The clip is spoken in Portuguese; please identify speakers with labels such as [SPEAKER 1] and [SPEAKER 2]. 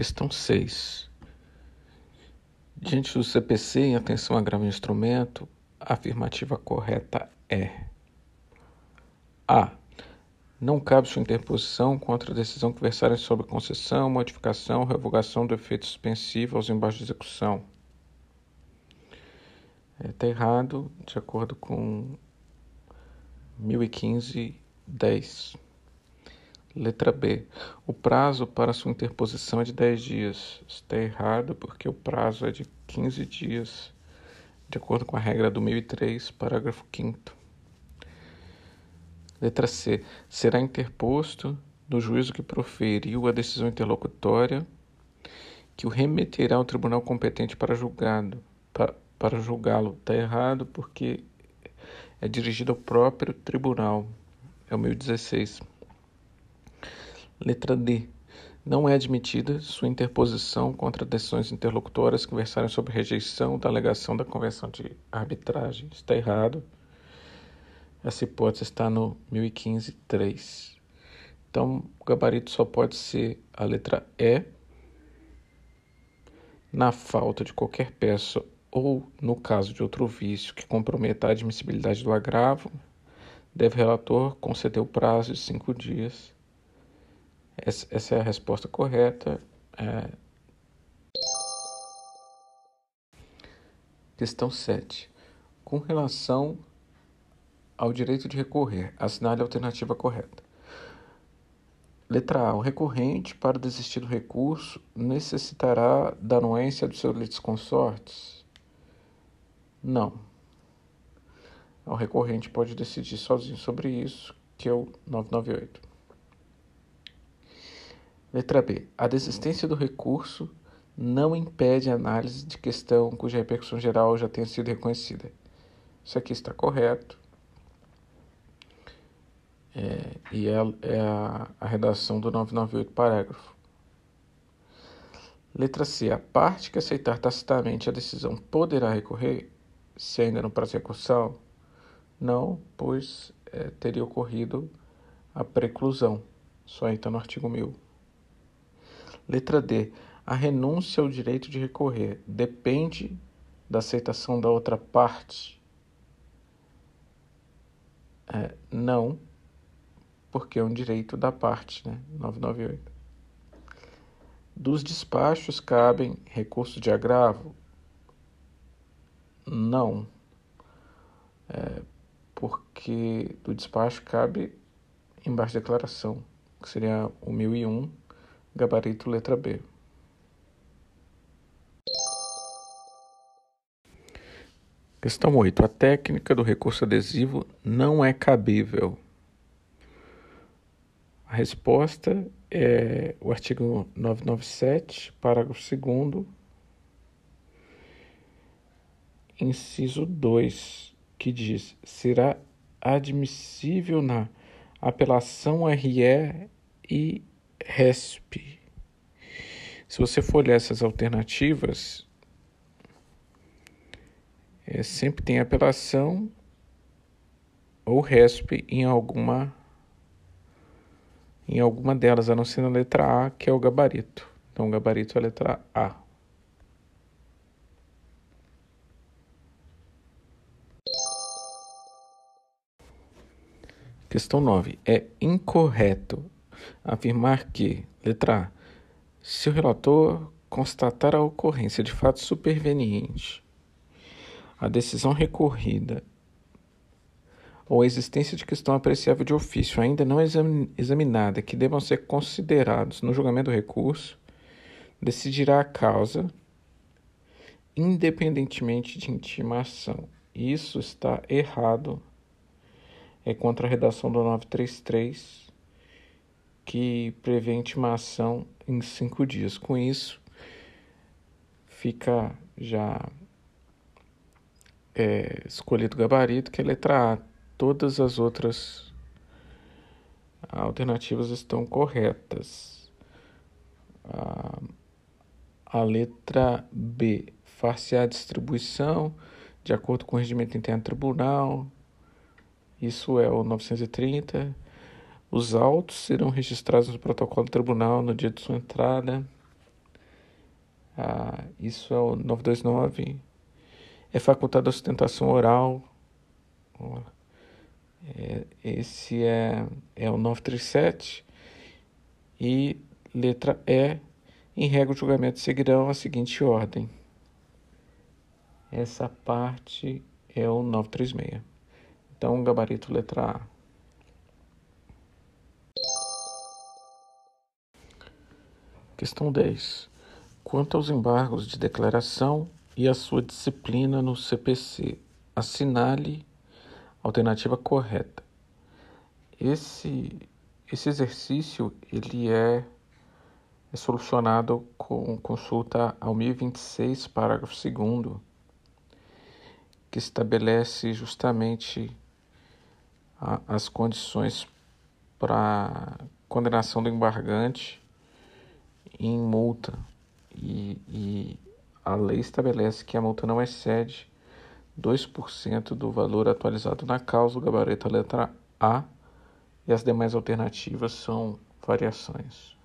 [SPEAKER 1] Questão 6. Diante do CPC, em atenção a grave instrumento, a afirmativa correta é A. Não cabe sua interposição contra a decisão que versarem sobre concessão, modificação ou revogação do efeito suspensivo aos embaixos de execução. Está é, errado, de acordo com 1015, 10. Letra B. O prazo para sua interposição é de 10 dias. Está errado porque o prazo é de 15 dias, de acordo com a regra do 1003, parágrafo 5. Letra C. Será interposto no juízo que proferiu a decisão interlocutória que o remeterá ao tribunal competente para julgado, para, para julgá-lo. Está errado porque é dirigido ao próprio tribunal. É o 1016. Letra D. Não é admitida sua interposição contra decisões interlocutórias que versarem sobre rejeição da alegação da Convenção de Arbitragem. Está errado. Essa hipótese está no 1015.3. Então, o gabarito só pode ser a letra E, na falta de qualquer peça ou no caso de outro vício que comprometa a admissibilidade do agravo, deve relator conceder o prazo de cinco dias essa é a resposta correta. É... Questão 7. Com relação ao direito de recorrer, assinale a alternativa correta. Letra A. O recorrente, para desistir do recurso, necessitará da anuência dos seus litisconsortes? Não. O recorrente pode decidir sozinho sobre isso, que é o 998. Letra B. A desistência do recurso não impede a análise de questão cuja repercussão geral já tenha sido reconhecida. Isso aqui está correto. É, e é, é a, a redação do 998, parágrafo. Letra C. A parte que aceitar tacitamente a decisão poderá recorrer, se ainda no prazo de recursão? Não, pois é, teria ocorrido a preclusão. Só entra no artigo 1000. Letra D. A renúncia ao direito de recorrer depende da aceitação da outra parte? É, não, porque é um direito da parte, né? 998. Dos despachos cabem recursos de agravo? Não, é, porque do despacho cabe embaixo de declaração, que seria o 1001 Gabarito letra B. Questão 8. A técnica do recurso adesivo não é cabível. A resposta é o artigo 997, parágrafo 2, inciso 2, que diz: será admissível na apelação RE e RESP. Se você for olhar essas alternativas, é, sempre tem apelação ou RESP em alguma em alguma delas, a não ser na letra A, que é o gabarito. Então, o gabarito é a letra A. Questão 9. É incorreto afirmar que, letra A, se o relator constatar a ocorrência de fato superveniente, a decisão recorrida ou a existência de questão apreciável de ofício ainda não examinada que devam ser considerados no julgamento do recurso, decidirá a causa independentemente de intimação. Isso está errado. É contra a redação do 933 que prevê intimação em cinco dias. Com isso, fica já é, escolhido o gabarito, que é a letra A. Todas as outras alternativas estão corretas. A, a letra B, far-se a distribuição de acordo com o regimento interno do tribunal. Isso é o 930. Os autos serão registrados no protocolo do tribunal no dia de sua entrada. Ah, isso é o 929. É facultada a sustentação oral. É, esse é, é o 937. E letra E. Em regra, o julgamento seguirão a seguinte ordem. Essa parte é o 936. Então, gabarito letra A. Questão 10. Quanto aos embargos de declaração e a sua disciplina no CPC, assinale a alternativa correta. Esse, esse exercício ele é, é solucionado com consulta ao 1026, parágrafo 2 que estabelece justamente a, as condições para condenação do embargante em multa. E, e a lei estabelece que a multa não excede 2% do valor atualizado na causa, o gabarito letra A, e as demais alternativas são variações.